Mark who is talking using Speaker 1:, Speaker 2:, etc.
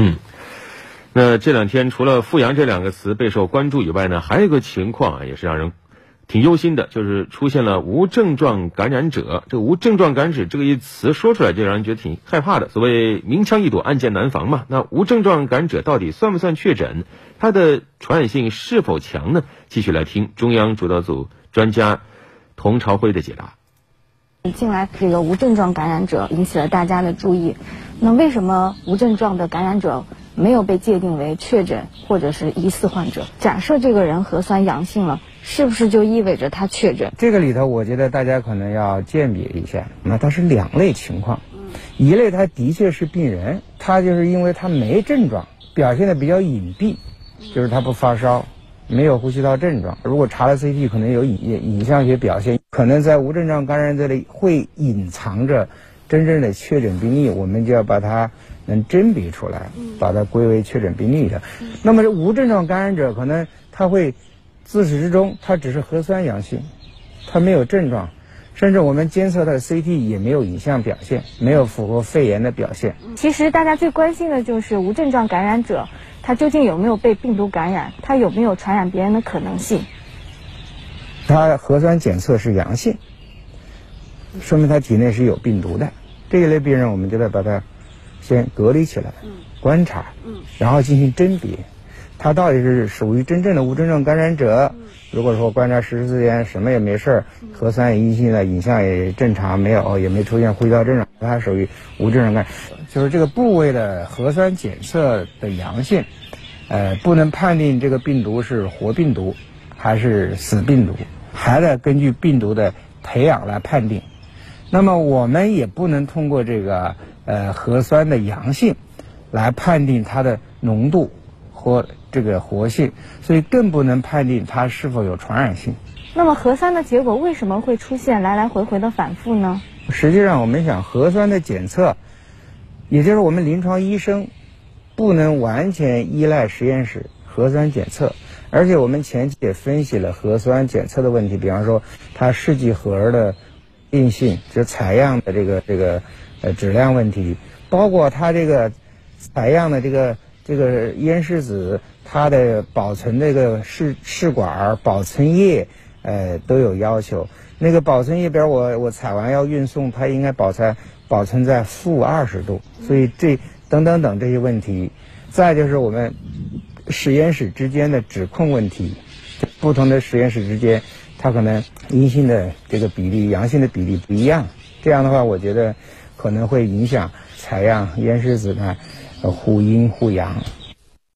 Speaker 1: 嗯，那这两天除了“复阳”这两个词备受关注以外呢，还有一个情况啊，也是让人挺忧心的，就是出现了无症状感染者。这个无症状感染者这个一词说出来就让人觉得挺害怕的。所谓明枪易躲，暗箭难防嘛。那无症状感染者到底算不算确诊？它的传染性是否强呢？继续来听中央主导组专家童朝辉的解答。
Speaker 2: 近来这个无症状感染者引起了大家的注意。那为什么无症状的感染者没有被界定为确诊或者是疑似患者？假设这个人核酸阳性了，是不是就意味着他确诊？
Speaker 3: 这个里头，我觉得大家可能要鉴别一下。那它是两类情况，一类他的确是病人，他就是因为他没症状，表现的比较隐蔽，就是他不发烧。没有呼吸道症状，如果查了 CT，可能有影影像学表现，可能在无症状感染者里会隐藏着真正的确诊病例，我们就要把它能甄别出来，把它归为确诊病例的。那么这无症状感染者可能他会自始至终他只是核酸阳性，他没有症状，甚至我们监测他的 CT 也没有影像表现，没有符合肺炎的表现。
Speaker 2: 其实大家最关心的就是无症状感染者。他究竟有没有被病毒感染？他有没有传染别人的可能性？
Speaker 3: 他核酸检测是阳性，说明他体内是有病毒的。这一类病人，我们就得把他先隔离起来，观察，然后进行甄别，他到底是属于真正的无症状感染者。如果说观察十四天什么也没事儿，核酸也阴性的，影像也正常，没有也没出现呼吸道症状，它属于无症状感染。就是这个部位的核酸检测的阳性。呃，不能判定这个病毒是活病毒还是死病毒，还得根据病毒的培养来判定。那么我们也不能通过这个呃核酸的阳性来判定它的浓度和这个活性，所以更不能判定它是否有传染性。
Speaker 2: 那么核酸的结果为什么会出现来来回回的反复呢？
Speaker 3: 实际上，我们想核酸的检测，也就是我们临床医生。不能完全依赖实验室核酸检测，而且我们前期也分析了核酸检测的问题，比方说它试剂盒的硬性，就采样的这个这个呃质量问题，包括它这个采样的这个这个咽拭子，它的保存这个试试管保存液，呃都有要求。那个保存液边我我采完要运送，它应该保存保存在负二十度，所以这。等等等这些问题，再就是我们实验室之间的指控问题，不同的实验室之间，它可能阴性的这个比例、阳性的比例不一样，这样的话，我觉得可能会影响采样烟石子呢互阴互阳。